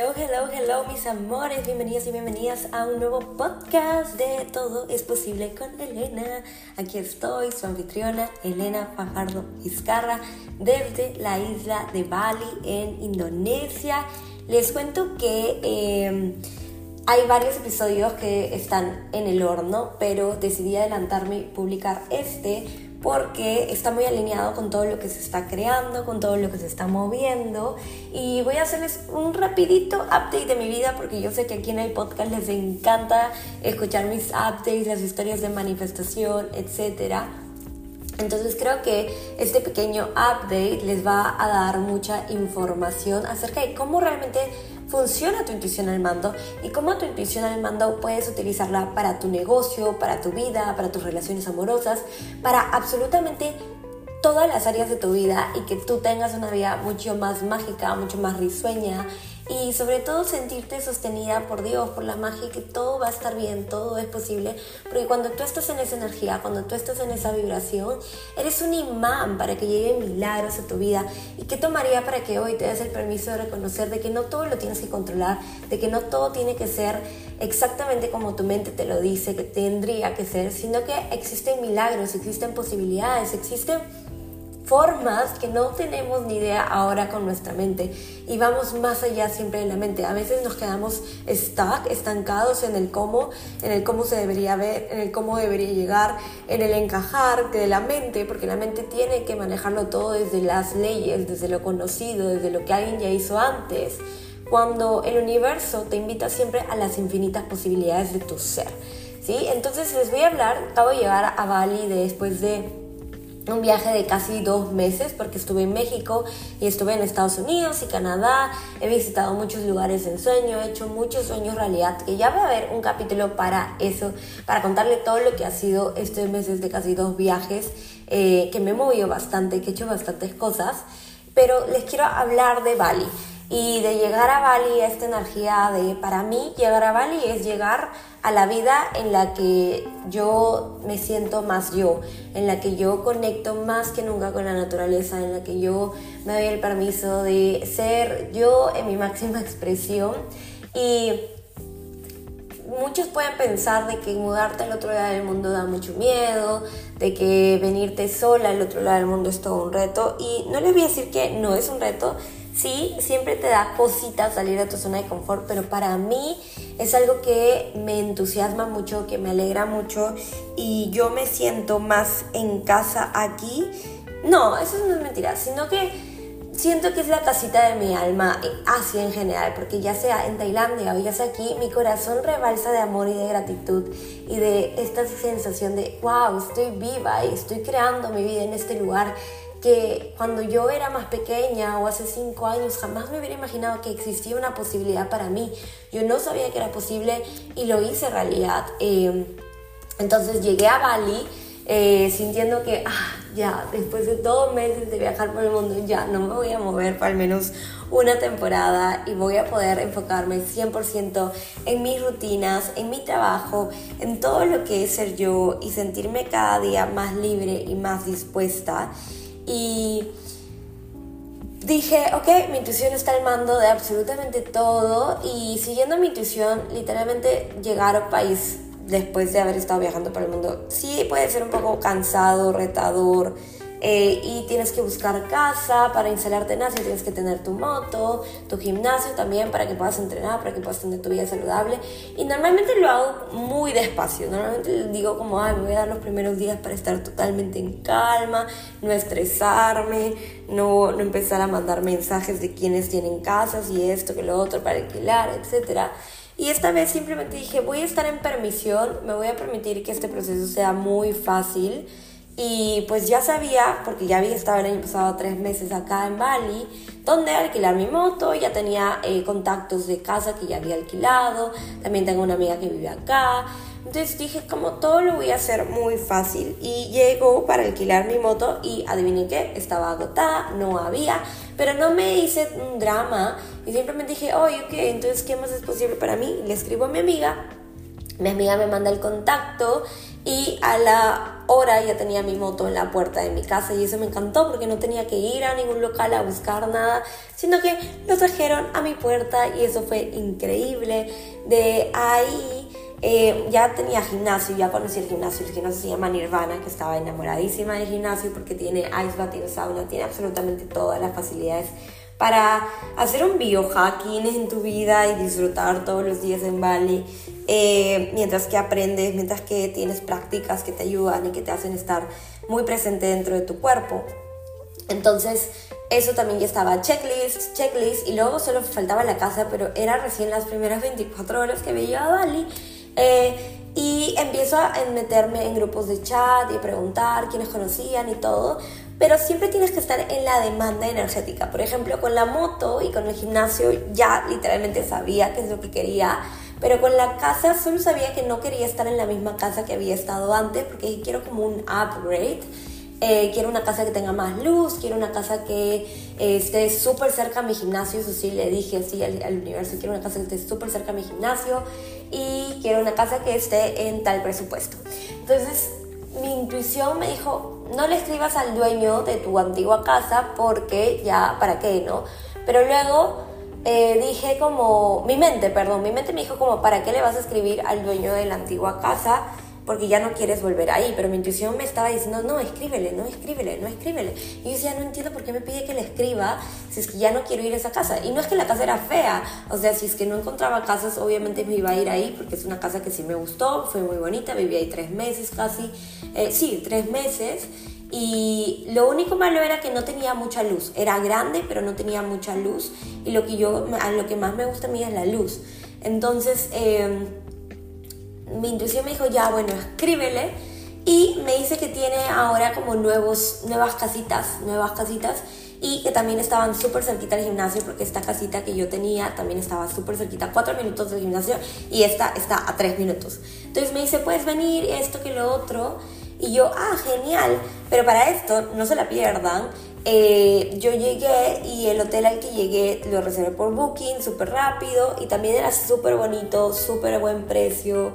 Hello, hello, hello, mis amores. Bienvenidos y bienvenidas a un nuevo podcast de Todo es Posible con Elena. Aquí estoy, su anfitriona, Elena Fajardo Vizcarra, desde la isla de Bali, en Indonesia. Les cuento que em, hay varios episodios que están en el horno, pero decidí adelantarme y publicar este porque está muy alineado con todo lo que se está creando, con todo lo que se está moviendo y voy a hacerles un rapidito update de mi vida porque yo sé que aquí en el podcast les encanta escuchar mis updates, las historias de manifestación, etc. Entonces creo que este pequeño update les va a dar mucha información acerca de cómo realmente funciona tu intuición al mando y cómo tu intuición al mando puedes utilizarla para tu negocio, para tu vida, para tus relaciones amorosas, para absolutamente todas las áreas de tu vida y que tú tengas una vida mucho más mágica, mucho más risueña y sobre todo sentirte sostenida por Dios, por la magia, que todo va a estar bien, todo es posible, porque cuando tú estás en esa energía, cuando tú estás en esa vibración, eres un imán para que lleguen milagros a tu vida. ¿Y qué tomaría para que hoy te des el permiso de reconocer de que no todo lo tienes que controlar, de que no todo tiene que ser exactamente como tu mente te lo dice que tendría que ser, sino que existen milagros, existen posibilidades, existen formas que no tenemos ni idea ahora con nuestra mente y vamos más allá siempre de la mente. A veces nos quedamos stuck, estancados en el cómo, en el cómo se debería ver, en el cómo debería llegar, en el encajar de la mente, porque la mente tiene que manejarlo todo desde las leyes, desde lo conocido, desde lo que alguien ya hizo antes. Cuando el universo te invita siempre a las infinitas posibilidades de tu ser. ¿sí? Entonces les voy a hablar, acabo de llegar a Bali después de un viaje de casi dos meses porque estuve en México y estuve en Estados Unidos y Canadá, he visitado muchos lugares en sueño, he hecho muchos sueños realidad, que ya va a haber un capítulo para eso, para contarle todo lo que ha sido estos meses de casi dos viajes, eh, que me he movido bastante, que he hecho bastantes cosas, pero les quiero hablar de Bali y de llegar a Bali, esta energía de, para mí, llegar a Bali es llegar a la vida en la que yo me siento más yo, en la que yo conecto más que nunca con la naturaleza, en la que yo me doy el permiso de ser yo en mi máxima expresión. Y muchos pueden pensar de que mudarte al otro lado del mundo da mucho miedo, de que venirte sola al otro lado del mundo es todo un reto. Y no les voy a decir que no es un reto, sí, siempre te da cosita salir de tu zona de confort, pero para mí es algo que me entusiasma mucho, que me alegra mucho y yo me siento más en casa aquí. No, eso no es mentira, sino que siento que es la casita de mi alma, así en general, porque ya sea en Tailandia o ya sea aquí, mi corazón rebalsa de amor y de gratitud y de esta sensación de, wow, estoy viva y estoy creando mi vida en este lugar que cuando yo era más pequeña o hace cinco años jamás me hubiera imaginado que existía una posibilidad para mí. Yo no sabía que era posible y lo hice realidad. Eh, entonces llegué a Bali eh, sintiendo que, ah, ya, después de dos meses de viajar por el mundo, ya no me voy a mover para al menos una temporada y voy a poder enfocarme 100% en mis rutinas, en mi trabajo, en todo lo que es ser yo y sentirme cada día más libre y más dispuesta. Y dije, ok, mi intuición está al mando de absolutamente todo y siguiendo mi intuición, literalmente llegar a un país después de haber estado viajando por el mundo, sí puede ser un poco cansado, retador, eh, y tienes que buscar casa para instalarte en Asia, tienes que tener tu moto, tu gimnasio también para que puedas entrenar, para que puedas tener tu vida saludable. Y normalmente lo hago muy despacio, normalmente digo como, ay, me voy a dar los primeros días para estar totalmente en calma, no estresarme, no, no empezar a mandar mensajes de quienes tienen casas y esto, que lo otro para alquilar, etc. Y esta vez simplemente dije, voy a estar en permisión, me voy a permitir que este proceso sea muy fácil y pues ya sabía, porque ya había estado el año pasado tres meses acá en Bali, donde alquilar mi moto, ya tenía eh, contactos de casa que ya había alquilado, también tengo una amiga que vive acá. Entonces dije, como todo lo voy a hacer muy fácil. Y llego para alquilar mi moto y adivinen qué, estaba agotada, no había, pero no me hice un drama y simplemente dije, oye, ok, entonces, ¿qué más es posible para mí? Le escribo a mi amiga, mi amiga me manda el contacto y a la hora ya tenía mi moto en la puerta de mi casa y eso me encantó porque no tenía que ir a ningún local a buscar nada, sino que lo trajeron a mi puerta y eso fue increíble. De ahí eh, ya tenía gimnasio, ya conocí el gimnasio, el gimnasio se llama Nirvana, que estaba enamoradísima del gimnasio porque tiene ice bath, tiene sauna, tiene absolutamente todas las facilidades para hacer un biohacking en tu vida y disfrutar todos los días en Bali, eh, mientras que aprendes, mientras que tienes prácticas que te ayudan y que te hacen estar muy presente dentro de tu cuerpo. Entonces, eso también ya estaba checklist, checklist, y luego solo faltaba la casa, pero era recién las primeras 24 horas que había llegado a Bali. Eh, y empiezo a meterme en grupos de chat y preguntar quiénes conocían y todo, pero siempre tienes que estar en la demanda energética. Por ejemplo, con la moto y con el gimnasio ya literalmente sabía qué es lo que quería, pero con la casa solo sabía que no quería estar en la misma casa que había estado antes porque quiero como un upgrade. Eh, quiero una casa que tenga más luz, quiero una casa que eh, esté súper cerca a mi gimnasio, eso sí, le dije así al, al, universo, quiero una casa que esté súper cerca a mi gimnasio y quiero una casa que esté en tal presupuesto. Entonces, mi intuición me dijo, no le escribas al dueño de tu antigua casa porque ya, ¿para qué, no? Pero luego eh, dije como, mi mente, perdón, mi mente me dijo como, ¿para qué le vas a escribir al dueño de la antigua casa? Porque ya no quieres volver ahí, pero mi intuición me estaba diciendo, no, escríbele, no, escríbele, no, escríbele. Y yo decía, no entiendo por qué me pide que le escriba si es que ya no quiero ir a esa casa. Y no es que la casa era fea, o sea, si es que no encontraba casas, obviamente me iba a ir ahí, porque es una casa que sí me gustó, fue muy bonita, viví ahí tres meses casi, eh, sí, tres meses. Y lo único malo era que no tenía mucha luz. Era grande, pero no tenía mucha luz. Y lo que yo, a lo que más me gusta a mí es la luz. Entonces, eh, mi intuición me dijo, ya, bueno, escríbele. Y me dice que tiene ahora como nuevos, nuevas casitas, nuevas casitas. Y que también estaban súper cerquita del gimnasio, porque esta casita que yo tenía también estaba súper cerquita, cuatro minutos del gimnasio, y esta está a tres minutos. Entonces me dice, puedes venir, esto que lo otro. Y yo, ah, genial. Pero para esto, no se la pierdan. Eh, yo llegué y el hotel al que llegué lo reservé por Booking, súper rápido. Y también era súper bonito, súper buen precio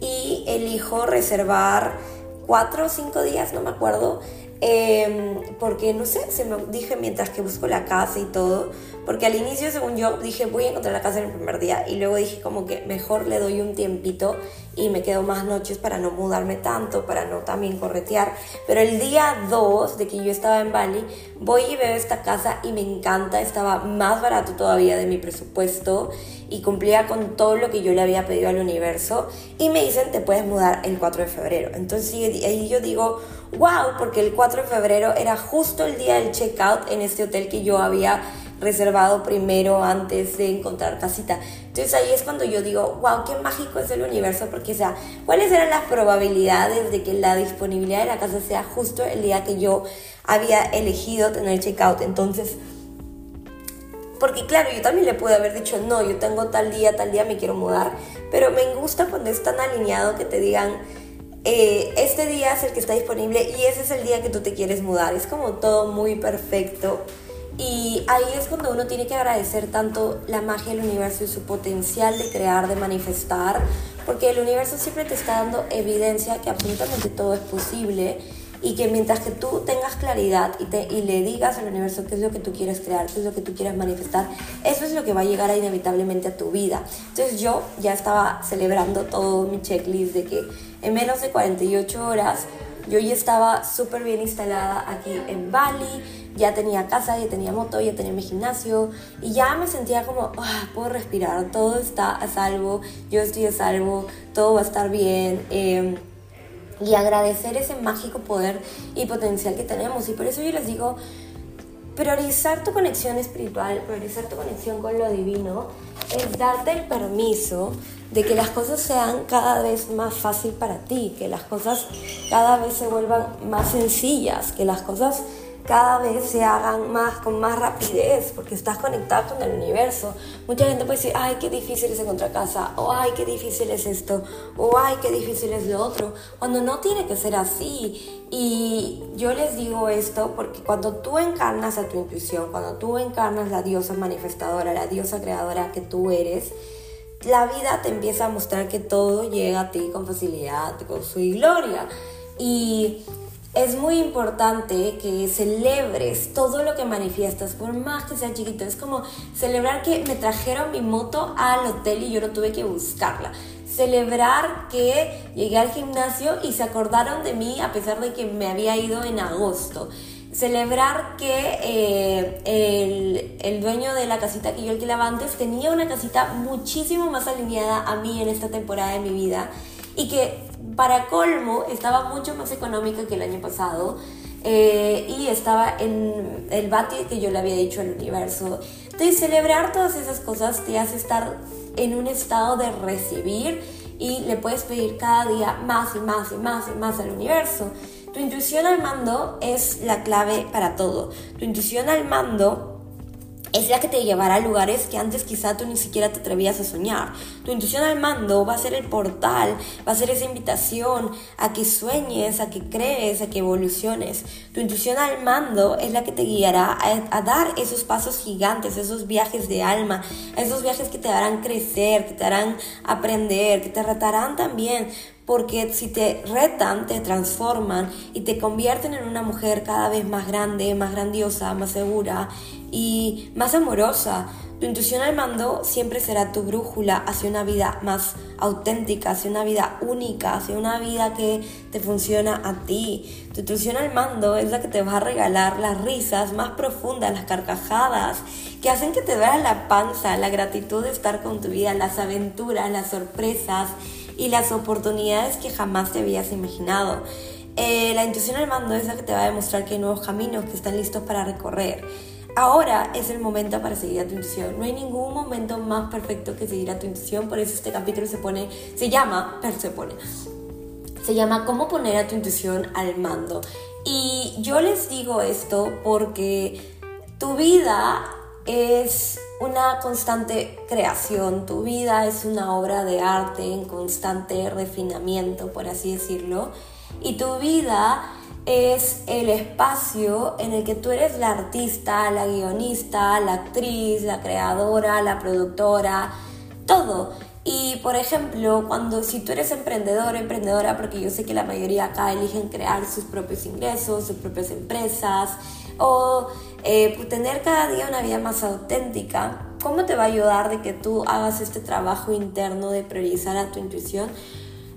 y elijo reservar cuatro o cinco días, no me acuerdo, em, porque no sé, se me dije mientras que busco la casa y todo, porque al inicio, según yo, dije voy a encontrar la casa en el primer día y luego dije como que mejor le doy un tiempito y me quedo más noches para no mudarme tanto, para no también corretear. Pero el día 2 de que yo estaba en Bali, voy y veo esta casa y me encanta, estaba más barato todavía de mi presupuesto y cumplía con todo lo que yo le había pedido al universo y me dicen te puedes mudar el 4 de febrero. Entonces ahí yo digo, wow, porque el 4 de febrero era justo el día del checkout en este hotel que yo había reservado primero antes de encontrar casita. Entonces ahí es cuando yo digo, wow, qué mágico es el universo, porque o sea, ¿cuáles eran las probabilidades de que la disponibilidad de la casa sea justo el día que yo había elegido tener checkout? Entonces, porque claro, yo también le pude haber dicho, no, yo tengo tal día, tal día me quiero mudar, pero me gusta cuando es tan alineado que te digan, eh, este día es el que está disponible y ese es el día que tú te quieres mudar. Es como todo muy perfecto. Y ahí es cuando uno tiene que agradecer tanto la magia del universo y su potencial de crear, de manifestar, porque el universo siempre te está dando evidencia que absolutamente todo es posible y que mientras que tú tengas claridad y, te, y le digas al universo qué es lo que tú quieres crear, qué es lo que tú quieres manifestar, eso es lo que va a llegar inevitablemente a tu vida. Entonces yo ya estaba celebrando todo mi checklist de que en menos de 48 horas yo ya estaba súper bien instalada aquí en Bali, ya tenía casa, ya tenía moto, ya tenía mi gimnasio y ya me sentía como, ah, puedo respirar, todo está a salvo, yo estoy a salvo, todo va a estar bien. Eh, y agradecer ese mágico poder y potencial que tenemos. Y por eso yo les digo, priorizar tu conexión espiritual, priorizar tu conexión con lo divino, es darte el permiso de que las cosas sean cada vez más fácil para ti, que las cosas cada vez se vuelvan más sencillas, que las cosas cada vez se hagan más con más rapidez porque estás conectado con el universo. Mucha gente puede decir, ay, qué difícil es encontrar casa, o ay, qué difícil es esto, o ay, qué difícil es lo otro, cuando no tiene que ser así. Y yo les digo esto porque cuando tú encarnas a tu intuición, cuando tú encarnas la diosa manifestadora, la diosa creadora que tú eres, la vida te empieza a mostrar que todo llega a ti con facilidad, con su gloria. Y es muy importante que celebres todo lo que manifiestas, por más que sea chiquito. Es como celebrar que me trajeron mi moto al hotel y yo no tuve que buscarla. Celebrar que llegué al gimnasio y se acordaron de mí a pesar de que me había ido en agosto. Celebrar que eh, el, el, dueño de la casita que yo alquilaba antes tenía una casita muchísimo más alineada a mí en esta temporada de mi vida y que para colmo estaba mucho más económica que el año pasado eh, y estaba en el bati que yo le había dicho al universo. Entonces celebrar todas esas cosas te hace estar en un estado de recibir y le puedes pedir cada día más y más y más y más al universo. Tu intuición al mando es la clave para todo. Tu intuición al mando es la que te llevará a lugares que antes quizá tú ni siquiera te atrevías a soñar. Tu intuición al mando va a ser el portal, va a ser esa invitación a que sueñes, a que crees, a que evoluciones. Tu intuición al mando es la que te guiará a, a dar esos pasos gigantes, esos viajes de alma, esos viajes que te harán crecer, que te harán aprender, que te retarán también porque si te retan, te transforman y te convierten en una mujer cada vez más grande, más grandiosa, más segura y más amorosa. Tu intuición al mando siempre será tu brújula hacia una vida más auténtica, hacia una vida única, hacia una vida que te funciona a ti. Tu intuición al mando es la que te va a regalar las risas más profundas, las carcajadas, que hacen que te veas la panza, la gratitud de estar con tu vida, las aventuras, las sorpresas y las oportunidades que jamás te habías imaginado. Eh, la intuición al mando es la que te va a demostrar que hay nuevos caminos que están listos para recorrer. Ahora es el momento para seguir a tu intuición. No hay ningún momento más perfecto que seguir a tu intuición. Por eso este capítulo se pone, se llama, se pone, se llama cómo poner a tu intuición al mando. Y yo les digo esto porque tu vida es una constante creación, tu vida es una obra de arte en constante refinamiento, por así decirlo, y tu vida es el espacio en el que tú eres la artista, la guionista, la actriz, la creadora, la productora, todo. Y por ejemplo, cuando si tú eres emprendedor, emprendedora, porque yo sé que la mayoría acá eligen crear sus propios ingresos, sus propias empresas, o eh, tener cada día una vida más auténtica, ¿cómo te va a ayudar de que tú hagas este trabajo interno de priorizar a tu intuición?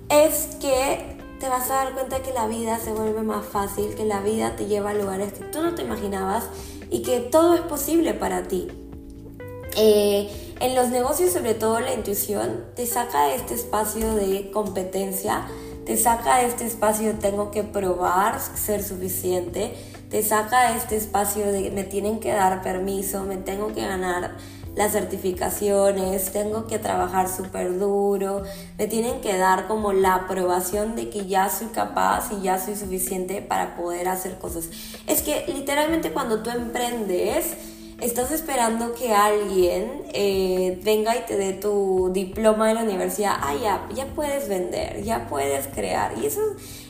Es que te vas a dar cuenta que la vida se vuelve más fácil, que la vida te lleva a lugares que tú no te imaginabas y que todo es posible para ti. Eh, en los negocios, sobre todo la intuición, te saca de este espacio de competencia, te saca de este espacio de tengo que probar ser suficiente, te saca este espacio de me tienen que dar permiso, me tengo que ganar las certificaciones, tengo que trabajar súper duro, me tienen que dar como la aprobación de que ya soy capaz y ya soy suficiente para poder hacer cosas. Es que literalmente cuando tú emprendes, estás esperando que alguien eh, venga y te dé tu diploma de la universidad, ah, ya, ya puedes vender, ya puedes crear. Y eso,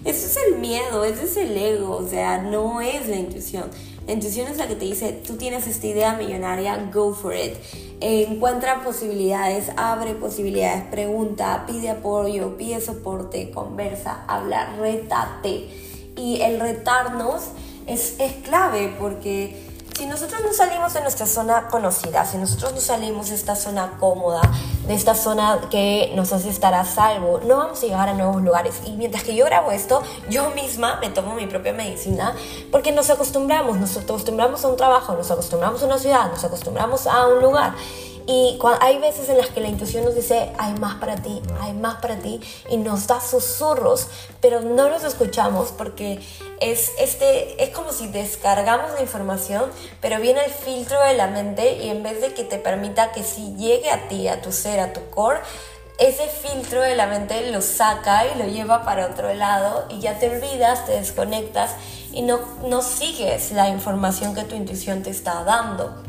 eso es el miedo, ese es el ego, o sea, no es la intuición. La intuición es la que te dice, tú tienes esta idea millonaria, go for it. encuentra posibilidades, abre posibilidades, pregunta, pide apoyo, pide soporte, conversa, habla, retate. Y el retarnos es, es clave porque si nosotros no salimos de nuestra zona conocida, si nosotros no salimos de esta zona cómoda, de esta zona que nos hace estar a salvo, no vamos a llegar a nuevos lugares. Y mientras que yo grabo esto, yo misma me tomo mi propia medicina porque nos acostumbramos, nos acostumbramos a un trabajo, nos acostumbramos a una ciudad, nos acostumbramos a un lugar. Y hay veces en las que la intuición nos dice, hay más para ti, hay más para ti, y nos da susurros, pero no los escuchamos porque es, este, es como si descargamos la información, pero viene el filtro de la mente y en vez de que te permita que si llegue a ti, a tu ser, a tu core, ese filtro de la mente lo saca y lo lleva para otro lado y ya te olvidas, te desconectas y no, no sigues la información que tu intuición te está dando.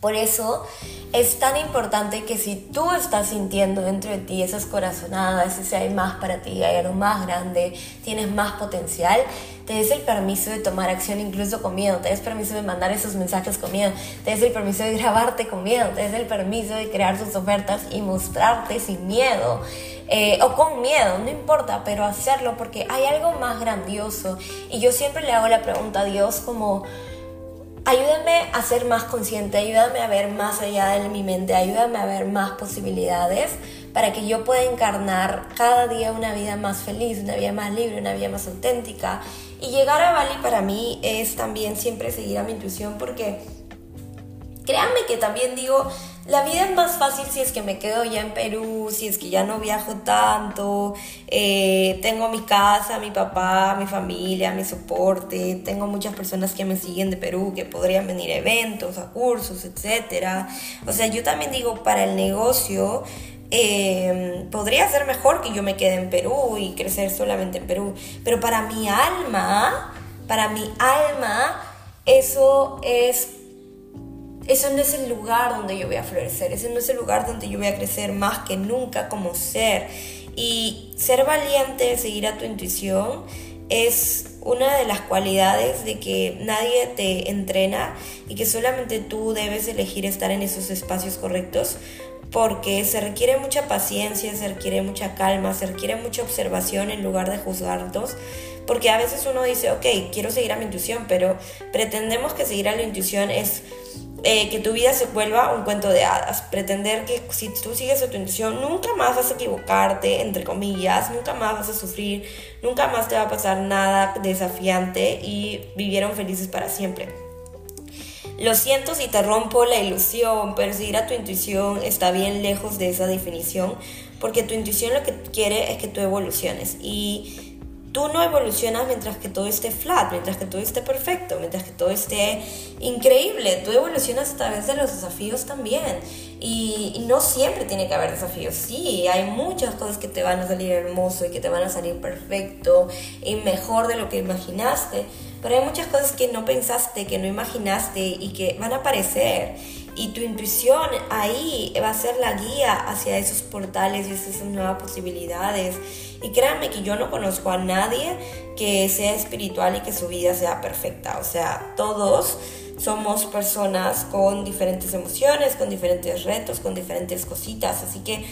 Por eso es tan importante que si tú estás sintiendo dentro de ti esas corazonadas, ese hay más para ti, hay algo más grande, tienes más potencial, te des el permiso de tomar acción incluso con miedo, te des permiso de mandar esos mensajes con miedo, te des el permiso de grabarte con miedo, te des el permiso de crear tus ofertas y mostrarte sin miedo. Eh, o con miedo, no importa, pero hacerlo porque hay algo más grandioso. Y yo siempre le hago la pregunta a Dios como, ayúdame a ser más consciente, ayúdame a ver más allá de mi mente, ayúdame a ver más posibilidades para que yo pueda encarnar cada día una vida más feliz, una vida más libre, una vida más auténtica. Y llegar a Bali para mí es también siempre seguir a mi intuición porque créanme que también digo, la vida es más fácil si es que me quedo ya en Perú, si es que ya no viajo tanto, eh, tengo mi casa, mi papá, mi familia, mi soporte, tengo muchas personas que me siguen de Perú, que podrían venir a eventos, a cursos, etc. O sea, yo también digo, para el negocio, eh, podría ser mejor que yo me quede en Perú y crecer solamente en Perú, pero para mi alma, para mi alma, eso es eso no es el lugar donde yo voy a florecer, ese no es el lugar donde yo voy a crecer más que nunca como ser. Y ser valiente, seguir a tu intuición, es una de las cualidades de que nadie te entrena y que solamente tú debes elegir estar en esos espacios correctos porque se requiere mucha paciencia, se requiere mucha calma, se requiere mucha observación en lugar de juzgarnos, porque a veces uno dice, ok, quiero seguir a mi intuición, pero pretendemos que seguir a la intuición es eh, que tu vida se vuelva un cuento de hadas. Pretender que si tú sigues a tu intuición, nunca más vas a equivocarte, entre comillas, nunca más vas a sufrir, nunca más te va a pasar nada desafiante y vivieron felices para siempre. Lo siento si te rompo la ilusión, pero seguir a tu intuición está bien lejos de esa definición, porque tu intuición lo que quiere es que tú evoluciones y tú no evolucionas mientras que todo esté flat, mientras que todo esté perfecto, mientras que todo esté increíble. Tú evolucionas a través de los desafíos también. Y, no siempre tiene que haber desafíos. Sí, hay muchas cosas que te van a salir hermoso y que te van a salir perfecto y mejor de lo que imaginaste. Pero hay muchas cosas que no pensaste, que no imaginaste y que van a aparecer y tu intuición ahí va a ser la guía hacia esos portales y esas nuevas posibilidades. Y créanme que yo no conozco a nadie que sea espiritual y que su vida sea perfecta. O sea, todos somos personas con diferentes emociones, con diferentes retos, con diferentes cositas. Así que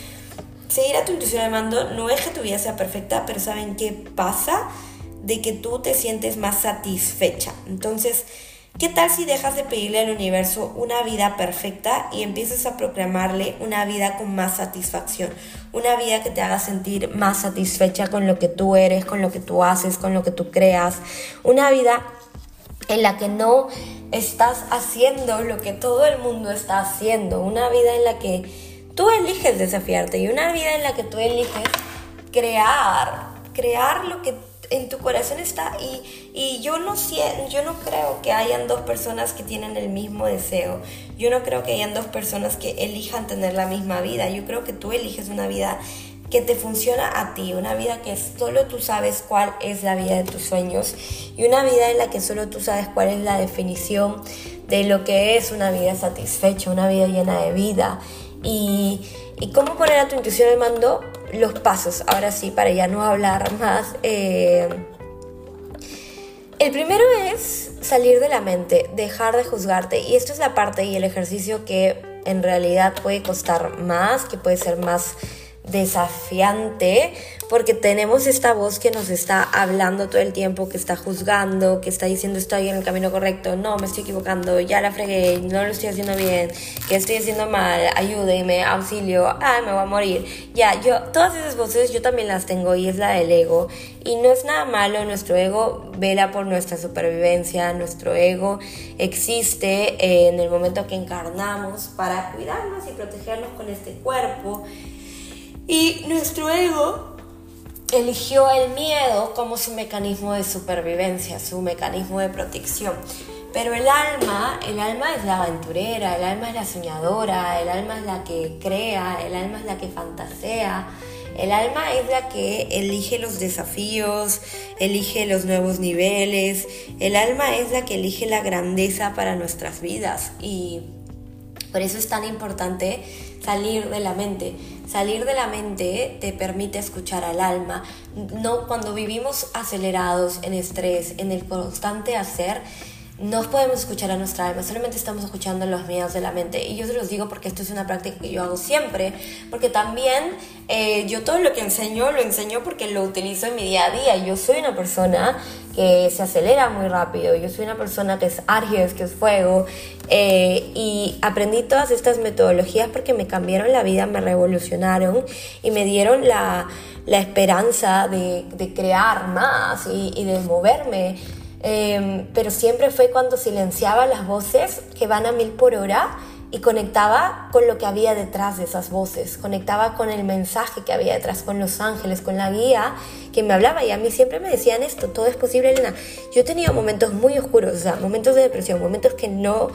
seguir a tu intuición de mando no es que tu vida sea perfecta, pero ¿saben qué pasa? De que tú te sientes más satisfecha. Entonces, ¿Qué tal si dejas de pedirle al universo una vida perfecta y empiezas a proclamarle una vida con más satisfacción? Una vida que te haga sentir más satisfecha con lo que tú eres, con lo que tú haces, con lo que tú creas. Una vida en la que no estás haciendo lo que todo el mundo está haciendo. Una vida en la que tú eliges desafiarte y una vida en la que tú eliges crear, crear lo que en tu corazón está y, y yo, no, yo no creo que hayan dos personas que tienen el mismo deseo. Yo no creo que hayan dos personas que elijan tener la misma vida. Yo creo que tú eliges una vida que te funciona a ti, una vida que solo tú sabes cuál es la vida de tus sueños y una vida en la que solo tú sabes cuál es la definición de lo que es una vida satisfecha, una vida llena de vida. Y, y cómo poner a tu intuición al mando los pasos, ahora sí, para ya no hablar más. Eh, el primero es salir de la mente, dejar de juzgarte. Y esto es la parte y el ejercicio que en realidad puede costar más, que puede ser más desafiante porque tenemos esta voz que nos está hablando todo el tiempo, que está juzgando, que está diciendo estoy en el camino correcto, no, me estoy equivocando, ya la fregué, no lo estoy haciendo bien, que estoy haciendo mal, ayúdeme, auxilio, ay, me voy a morir. Ya, yo, todas esas voces yo también las tengo y es la del ego. Y no es nada malo, nuestro ego vela por nuestra supervivencia, nuestro ego existe en el momento que encarnamos para cuidarnos y protegernos con este cuerpo. Y nuestro ego eligió el miedo como su mecanismo de supervivencia, su mecanismo de protección. Pero el alma, el alma es la aventurera, el alma es la soñadora, el alma es la que crea, el alma es la que fantasea, el alma es la que elige los desafíos, elige los nuevos niveles, el alma es la que elige la grandeza para nuestras vidas y Por eso es tan importante salir de la mente. Salir de la mente te permite escuchar al alma. No cuando vivimos acelerados en estrés, en el constante hacer, no podemos escuchar a nuestra alma, solamente estamos escuchando los miedos de la mente. Y yo se los digo porque esto es una práctica que yo hago siempre, porque también eh, yo todo lo que enseño lo enseño porque lo utilizo en mi día a día. Yo soy una persona que se acelera muy rápido, yo soy una persona que es Argios, que es fuego, eh, y aprendí todas estas metodologías porque me cambiaron la vida, me revolucionaron y me dieron la, la esperanza de, de, crear más y, y de moverme Em, pero siempre fue cuando silenciaba las voces que van a mil por hora y conectaba con lo que había detrás de esas voces, conectaba con el mensaje que había detrás, con los ángeles, con la guía que me hablaba y a mí siempre me decían esto, todo es posible, Elena. Yo he tenido momentos muy oscuros, o momentos de depresión, momentos que no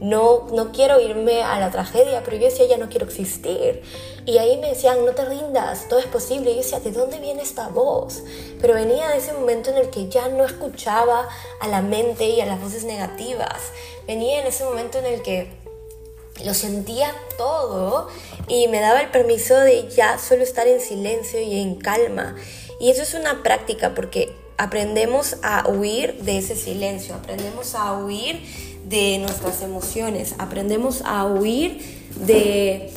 no, no quiero irme a la tragedia, pero yo decía, ya no quiero existir. Y ahí me decían, no te rindas, todo es posible. Y yo decía, ¿de dónde viene esta voz? Pero venía de ese momento en el que ya no escuchaba a la mente y a las voces negativas. Venía en ese momento en el que lo sentía todo y me daba el permiso de ya solo estar en silencio y en calma. Y eso es una práctica porque aprendemos a huir de ese silencio, aprendemos a huir de nuestras emociones, aprendemos a huir de,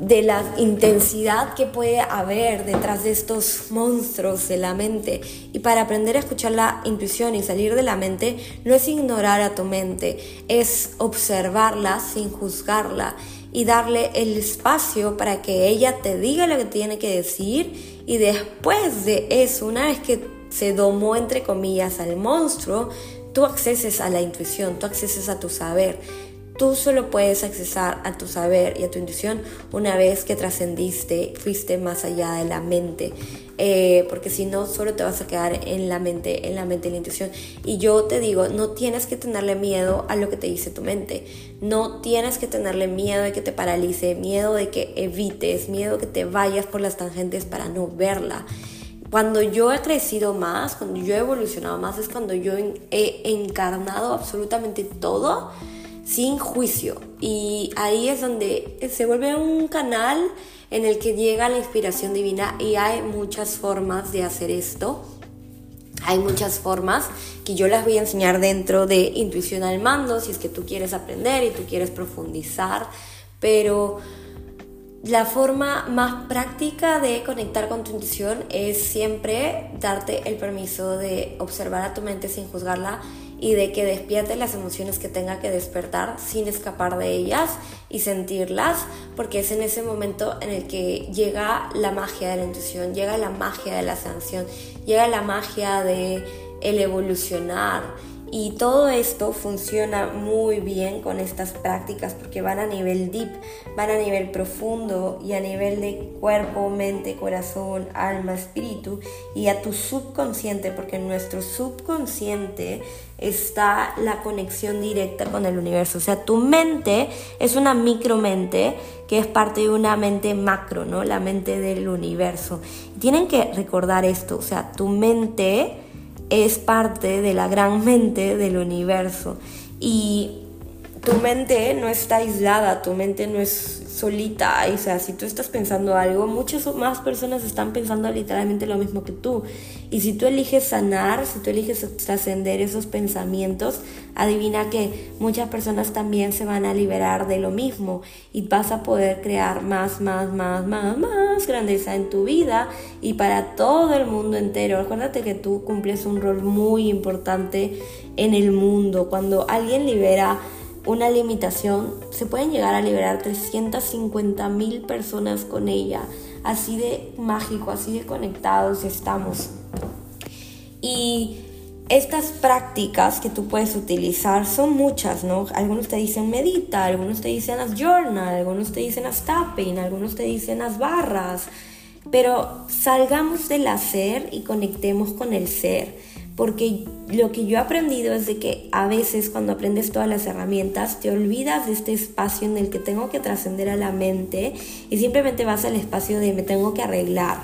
de la intensidad que puede haber detrás de estos monstruos de la mente. Y para aprender a escuchar la intuición y salir de la mente, no es ignorar a tu mente, es observarla sin juzgarla y darle el espacio para que ella te diga lo que tiene que decir y después de eso, una vez que se domó entre comillas al monstruo, Tú acceses a la intuición, tú acceses a tu saber. Tú solo puedes accesar a tu saber y a tu intuición una vez que trascendiste, fuiste más allá de la mente. Eh, porque si no, solo te vas a quedar en la mente, en la mente y la intuición. Y yo te digo, no tienes que tenerle miedo a lo que te dice tu mente. No tienes que tenerle miedo de que te paralice, miedo de que evites, miedo de que te vayas por las tangentes para no verla. Cuando yo he crecido más, cuando yo he evolucionado más, es cuando yo he encarnado absolutamente todo sin juicio. Y ahí es donde se vuelve un canal en el que llega la inspiración divina y hay muchas formas de hacer esto. Hay muchas formas que yo las voy a enseñar dentro de Intuición al Mando, si es que tú quieres aprender y tú quieres profundizar, pero la forma más práctica de conectar con tu intuición es siempre darte el permiso de observar a tu mente sin juzgarla y de que despierte las emociones que tenga que despertar sin escapar de ellas y sentirlas, porque es en ese momento en el que llega la magia de la intuición, llega la magia de la sanción, llega la magia de el evolucionar y todo esto funciona muy bien con estas prácticas porque van a nivel deep, van a nivel profundo y a nivel de cuerpo, mente, corazón, alma, espíritu y a tu subconsciente porque en nuestro subconsciente está la conexión directa con el universo. O sea, tu mente es una micromente que es parte de una mente macro, ¿no? La mente del universo. Tienen que recordar esto, o sea, tu mente es parte de la gran mente del universo. Y tu mente no está aislada, tu mente no es solita. O sea, si tú estás pensando algo, muchas más personas están pensando literalmente lo mismo que tú. Y si tú eliges sanar, si tú eliges trascender esos pensamientos, adivina que muchas personas también se van a liberar de lo mismo y vas a poder crear más, más, más, más, más grandeza en tu vida y para todo el mundo entero. Acuérdate que tú cumples un rol muy importante en el mundo. Cuando alguien libera una limitación, se pueden llegar a liberar 350 mil personas con ella. Así de mágico, así de conectados estamos. Y estas prácticas que tú puedes utilizar son muchas, ¿no? Algunos te dicen medita, algunos te dicen haz journal, algunos te dicen haz tapping, algunos te dicen haz barras. Pero salgamos del hacer y conectemos con el ser porque lo que yo he aprendido es de que a veces cuando aprendes todas las herramientas te olvidas de este espacio en el que tengo que trascender a la mente y simplemente vas al espacio de me tengo que arreglar.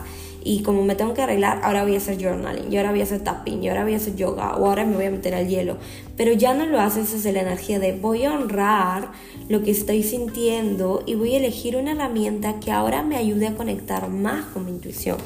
y como me tengo que arreglar, ahora voy a hacer journaling, y ahora voy a hacer tapping, y ahora voy a hacer yoga, o ahora me voy a meter al hielo. Pero ya no lo haces desde la energía de voy a honrar lo que estoy sintiendo y voy a elegir una herramienta que ahora me ayude a conectar más con mi intuición.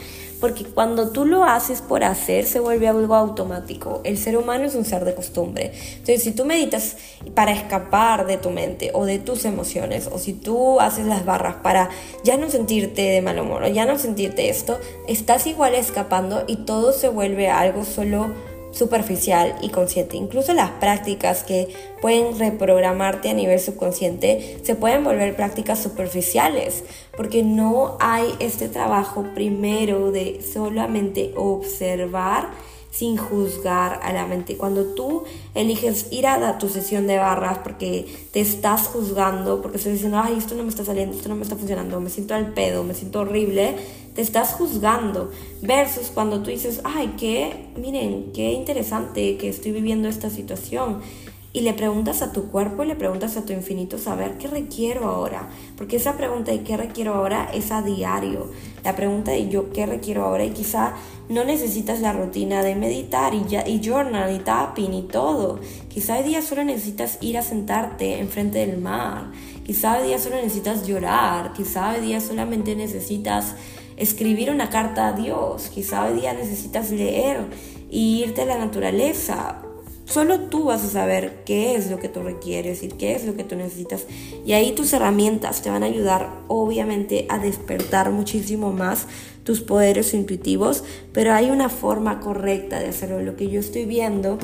Porque cuando tú lo haces por hacer, se vuelve algo automático. El ser humano es un ser de costumbre. Entonces, si tú meditas para escapar de tu mente o de tus emociones, o si tú haces las barras para ya no sentirte de mal humor o ya no sentirte esto, estás igual escapando y todo se vuelve algo solo superficial y consciente. Incluso las prácticas que pueden reprogramarte a nivel subconsciente se pueden volver prácticas superficiales porque no hay este trabajo primero de solamente observar sin juzgar a la mente. Cuando tú eliges ir a tu sesión de barras porque te estás juzgando, porque estás diciendo, ay, esto no me está saliendo, esto no me está funcionando, me siento al pedo, me siento horrible, te estás juzgando. Versus cuando tú dices, ay, qué, miren, qué interesante que estoy viviendo esta situación y le preguntas a tu cuerpo y le preguntas a tu infinito saber qué requiero ahora. Porque esa pregunta de qué requiero ahora es a diario. La pregunta de yo qué requiero ahora y quizá no necesitas la rutina de meditar y, ya, y journal y tapping y todo. Quizá hoy día solo necesitas ir a sentarte enfrente del mar. Quizá hoy día solo necesitas llorar. Quizá hoy día solamente necesitas escribir una carta a Dios. Quizá hoy día necesitas leer y irte a la naturaleza Solo tú vas a saber qué es lo que tú requieres y qué es lo que tú necesitas. Y ahí tus herramientas te van a ayudar, obviamente, a despertar muchísimo más tus poderes intuitivos, pero hay una forma correcta de hacerlo. Lo que yo estoy viendo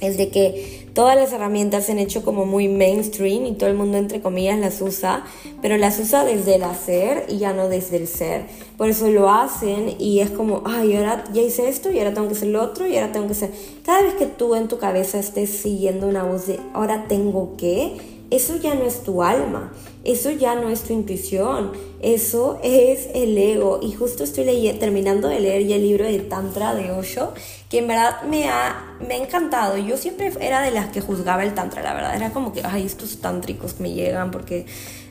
es de que todas las herramientas se han hecho como muy mainstream y todo el mundo entre comillas las usa, pero las usa desde el hacer y ya no desde el ser. Por eso lo hacen y es como, ay, ahora ya hice esto y ahora tengo que hacer lo otro y ahora tengo que hacer... Cada vez que tú en tu cabeza estés siguiendo una voz de, ahora tengo que, eso ya no es tu alma, eso ya no es tu intuición, eso es el ego. Y justo estoy terminando de leer ya el libro de Tantra de Osho, que en verdad me ha, me ha encantado. Yo siempre era de las que juzgaba el Tantra, la verdad. Era como que, ay, estos tántricos me llegan porque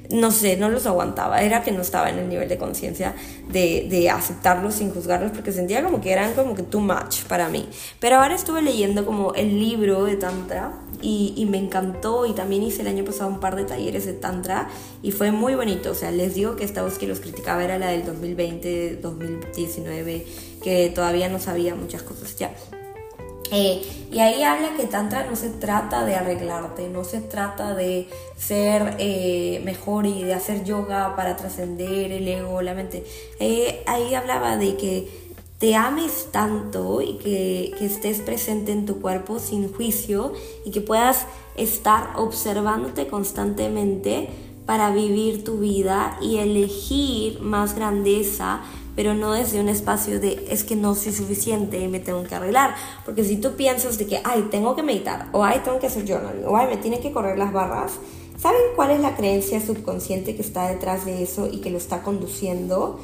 no sé, no los aguantaba. Era que no estaba en el nivel de conciencia de, de, aceptarlos sin juzgarlos porque sentía como que eran como que too much para mí. Pero ahora estuve leyendo como el libro de Tantra y, y, me encantó y también hice el año pasado un par de talleres de Tantra y fue muy bonito. O sea, les digo que esta voz que los criticaba era la del 2020, 2019, que todavía no sabía muchas cosas ya. Eh, y ahí habla que Tantra no se trata de arreglarte, no se trata de ser eh, mejor y de hacer yoga para trascender el ego, la mente. Eh, ahí hablaba de que te ames tanto y que, que estés presente en tu cuerpo sin juicio y que puedas estar observándote constantemente para vivir tu vida y elegir más grandeza pero no desde un espacio de es que no soy suficiente y me tengo que arreglar. Porque si tú piensas de que, ay, tengo que meditar, o ay, tengo que hacer journaling, o ay, me tiene que correr las barras, ¿saben cuál es la creencia subconsciente que está detrás de eso y que lo está conduciendo?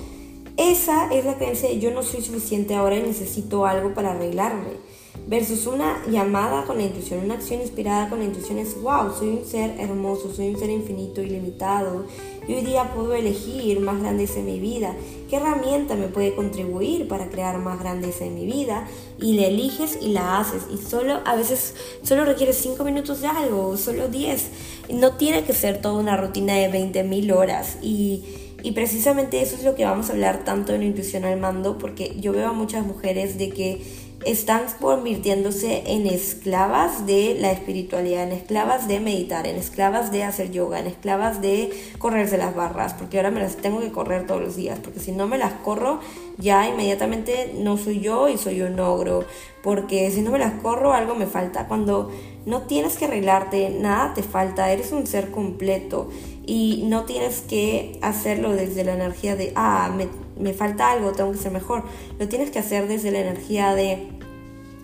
Esa es la creencia de yo no soy suficiente ahora y necesito algo para arreglarme. Versus una llamada con la intuición, una acción inspirada con la intuición es, wow, soy un ser hermoso, soy un ser infinito, ilimitado, y hoy día puedo elegir más grandeza en mi vida. ¿Qué herramienta me puede contribuir para crear más grandeza en mi vida? Y la eliges y la haces. Y solo, a veces, solo requiere 5 minutos de algo, solo 10. No tiene que ser toda una rutina de 20.000 horas. Y, y precisamente eso es lo que vamos a hablar tanto en Intuición al Mando, porque yo veo a muchas mujeres de que están convirtiéndose en esclavas de la espiritualidad, en esclavas de meditar, en esclavas de hacer yoga, en esclavas de correrse las barras, porque ahora me las tengo que correr todos los días, porque si no me las corro, ya inmediatamente no soy yo y soy un ogro, porque si no me las corro, algo me falta. Cuando no tienes que arreglarte, nada te falta, eres un ser completo y no tienes que hacerlo desde la energía de, ah, me me falta algo, tengo que ser mejor. Lo tienes que hacer desde la energía de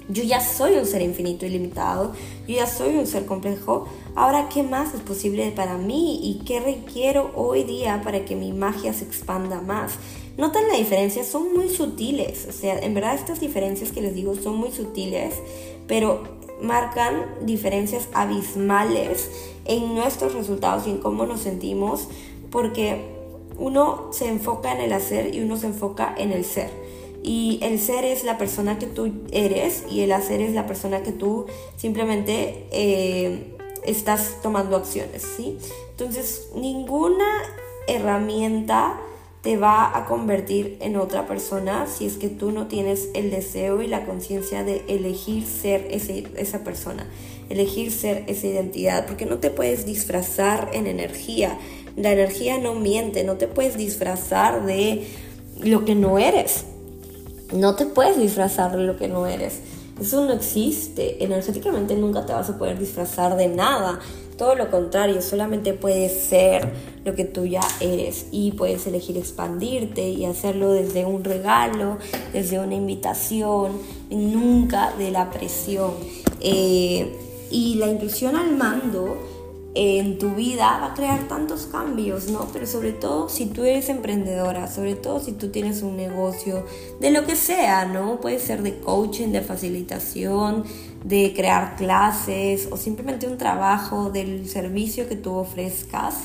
yo ya soy un ser infinito y limitado, yo ya soy un ser complejo, ahora qué más es posible para mí y qué requiero hoy día para que mi magia se expanda más. Notan la diferencia, son muy sutiles, o sea, en verdad estas diferencias que les digo son muy sutiles, pero marcan diferencias abismales en nuestros resultados y en cómo nos sentimos, porque uno se enfoca en el hacer y uno se enfoca en el ser. Y el ser es la persona que tú eres y el hacer es la persona que tú simplemente eh, estás tomando acciones, ¿sí? Entonces, ninguna herramienta te va a convertir en otra persona si es que tú no tienes el deseo y la conciencia de elegir ser esa persona, elegir ser esa identidad, porque no te puedes disfrazar en energía. La energía no miente, no te puedes disfrazar de lo que no eres. No te puedes disfrazar de lo que no eres. Eso no existe. Energéticamente nunca te vas a poder disfrazar de nada. Todo lo contrario, solamente puedes ser lo que tú ya eres y puedes elegir expandirte y hacerlo desde un regalo, desde una invitación, nunca de la presión. Eh, y la intuición al mando en tu vida va a crear tantos cambios, ¿no? Pero sobre todo si tú eres emprendedora, sobre todo si tú tienes un negocio, de lo que sea, ¿no? Puede ser de coaching, de facilitación, de crear clases o simplemente un trabajo del servicio que tú ofrezcas.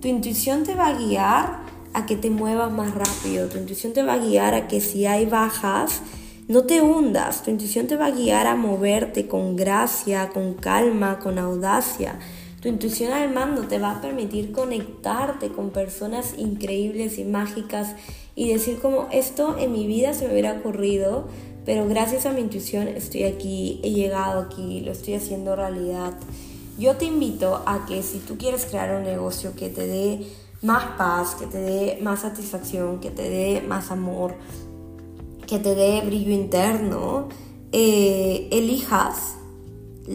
Tu intuición te va a guiar a que te muevas más rápido, tu intuición te va a guiar a que si hay bajas, no te hundas, tu intuición te va a guiar a moverte con gracia, con calma, con audacia tu intuición al mando te va a permitir conectarte con personas increíbles y mágicas y decir como esto en mi vida se me hubiera ocurrido, pero gracias a mi intuición estoy aquí, he llegado aquí, lo estoy haciendo realidad. Yo te invito a que si tú quieres crear un negocio que te dé más paz, que te dé más satisfacción, que te dé más amor, que te dé brillo interno, eh, elijas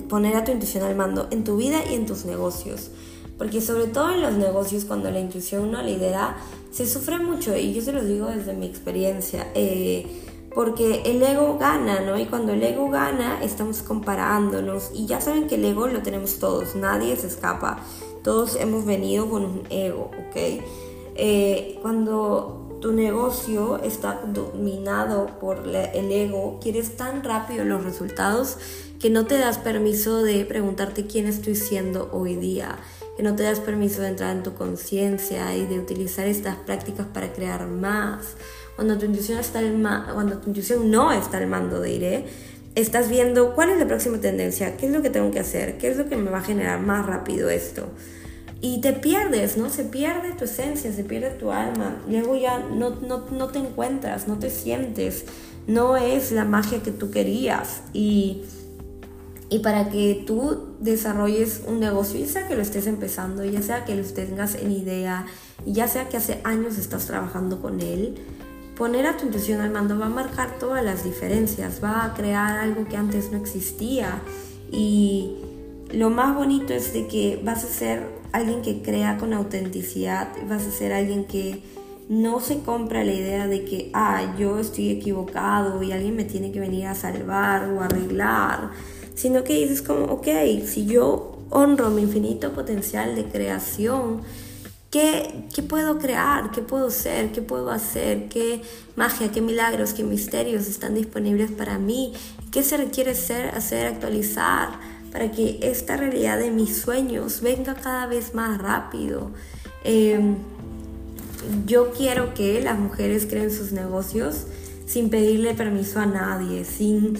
poner a tu intuición al mando en tu vida y en tus negocios. Porque sobre todo en los negocios, cuando la intuición no lidera, se sufre mucho. Y yo se los digo desde mi experiencia. Eh, porque el ego gana, ¿no? Y cuando el ego gana, estamos comparándonos. Y ya saben que el ego lo tenemos todos, nadie se escapa. Todos hemos venido con un ego, ¿ok? Eh, cuando tu negocio está dominado por el ego, quieres tan rápido los resultados que no te das permiso de preguntarte quién estoy siendo hoy día, que no te das permiso de entrar en tu conciencia y de utilizar estas prácticas para crear más. Cuando tu intuición, no está al mando de iré, estás viendo cuál es la próxima tendencia, qué es lo que tengo que hacer, qué es lo que me va a generar más rápido esto. Y te pierdes, ¿no? Se pierde tu esencia, se pierde tu alma. Luego ya no, no, no te encuentras, no te sientes. No es la magia que tú querías. Y y para que tú desarrolles un negocio, ya sea que lo estés empezando, ya sea que lo tengas en idea, ya sea que hace años estás trabajando con él, poner a tu intuición al mando va a marcar todas las diferencias, va a crear algo que antes no existía. Y lo más bonito es de que vas a ser alguien que crea con autenticidad, vas a ser alguien que no se compra la idea de que, ah, yo estoy equivocado y alguien me tiene que venir a salvar o arreglar sino que dices como, ok, si yo honro mi infinito potencial de creación, ¿qué, ¿qué, puedo crear? ¿Qué puedo ser? ¿Qué puedo hacer? ¿Qué magia, qué milagros, qué misterios están disponibles para mí? ¿Qué se requiere ser, hacer, actualizar para que esta realidad de mis sueños venga cada vez más rápido? Em, yo quiero que las mujeres creen sus negocios sin pedirle permiso a nadie, sin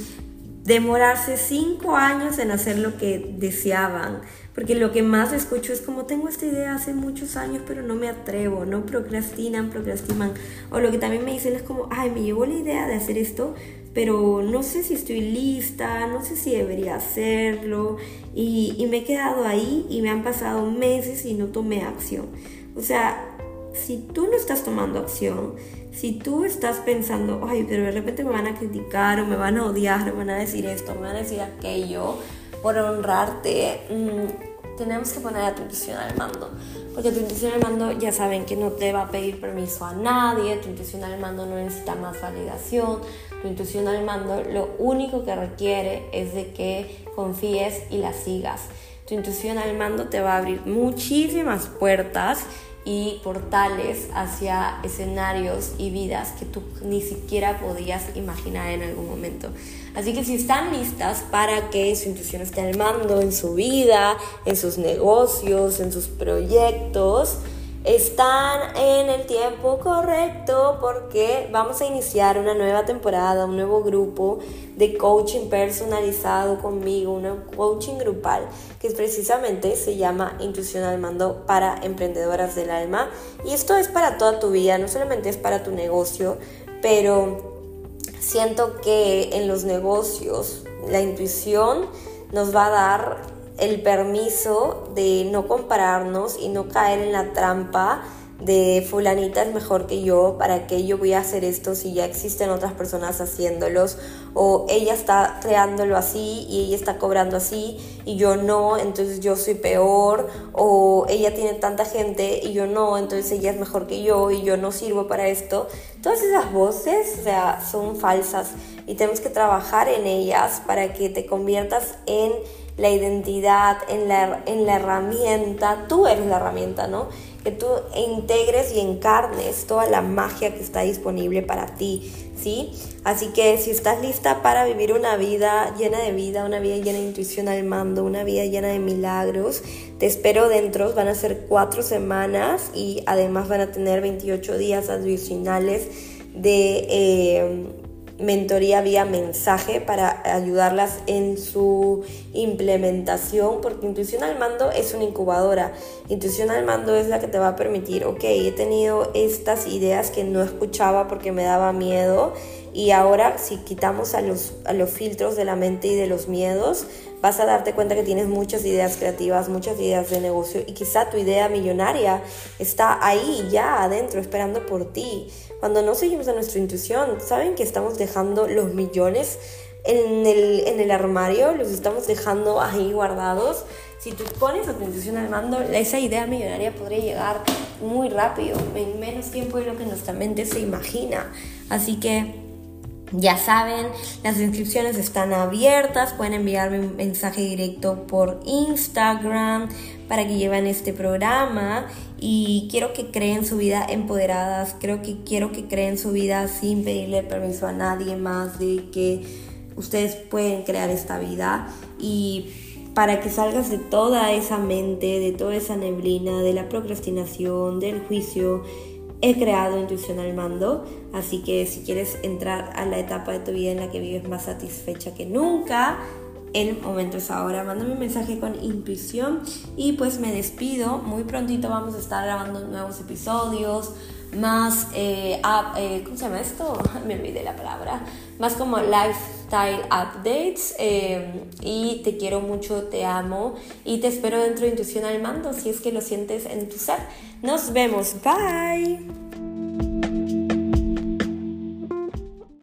demorarse cinco años en hacer lo que deseaban. Porque lo que más escucho es como tengo esta idea hace muchos años, pero no me atrevo, no procrastinan, procrastinan. O lo que también me dicen es como, ay, me llegó la idea de hacer esto, pero no sé si estoy lista, no sé si debería hacerlo. Y, y me he quedado ahí y me han pasado meses y no tomé acción. O sea, si tú no estás tomando acción, si tú estás pensando, ay, pero de repente me van a criticar o me van a odiar, me van a decir esto, me van a decir aquello, por honrarte, mm, tenemos que poner a tu intuición al mando. Porque tu intuición al mando ya saben que no te va a pedir permiso a nadie, tu intuición al mando no necesita más validación, tu intuición al mando lo único que requiere es de que confíes y la sigas. Tu intuición al mando te va a abrir muchísimas puertas y portales hacia escenarios y vidas que tú ni siquiera podías imaginar en algún momento. Así que si están listas para que su intuición esté al mando en su vida, en sus negocios, en sus proyectos, están en el tiempo correcto porque vamos a iniciar una nueva temporada, un nuevo grupo de coaching personalizado conmigo, un coaching grupal que precisamente se llama Intuición al Mando para Emprendedoras del Alma. Y esto es para toda tu vida, no solamente es para tu negocio, pero siento que en los negocios la intuición nos va a dar el permiso de no compararnos y no caer en la trampa de fulanita es mejor que yo, ¿para qué yo voy a hacer esto si ya existen otras personas haciéndolos? O ella está creándolo así y ella está cobrando así y yo no, entonces yo soy peor. O ella tiene tanta gente y yo no, entonces ella es mejor que yo y yo no sirvo para esto. Todas esas voces, o sea, son falsas y tenemos que trabajar en ellas para que te conviertas en la identidad, en la, en la herramienta, tú eres la herramienta, ¿no? Que tú integres y encarnes toda la magia que está disponible para ti, ¿sí? Así que si estás lista para vivir una vida llena de vida, una vida llena de intuición al mando, una vida llena de milagros, te espero dentro, van a ser cuatro semanas y además van a tener 28 días adicionales de... Eh, mentoría vía mensaje para ayudarlas en su implementación, porque Intuición al Mando es una incubadora. Intuición al Mando es la que te va a permitir, ok, he tenido estas ideas que no escuchaba porque me daba miedo y ahora si quitamos a los, a los filtros de la mente y de los miedos, vas a darte cuenta que tienes muchas ideas creativas, muchas ideas de negocio y quizá tu idea millonaria está ahí ya adentro esperando por ti. Cuando no seguimos a nuestra intuición, ¿saben que estamos dejando los millones en el, en el armario? Los estamos dejando ahí guardados. Si tú pones a tu intuición al mando, esa idea millonaria podría llegar muy rápido, en menos tiempo de lo que nuestra mente se imagina. Así que ya saben, las inscripciones están abiertas, pueden enviarme un mensaje directo por Instagram para que lleven este programa. Y quiero que creen su vida empoderadas, creo que quiero que creen su vida sin pedirle permiso a nadie más de que ustedes pueden crear esta vida. Y para que salgas de toda esa mente, de toda esa neblina, de la procrastinación, del juicio he creado Intuición al Mando, así que si quieres entrar a la etapa de tu vida en la que vives más satisfecha que nunca, el momento es ahora. Mándame un mensaje con intuición y pues me despido. Muy prontito vamos a estar grabando nuevos episodios, más, eh, eh, ¿cómo se llama esto? me olvidé la palabra. Más como lifestyle updates. Eh, y te quiero mucho, te amo y te espero dentro de Intuición al Mando si es que lo sientes en tu ser. Nos vemos, bye.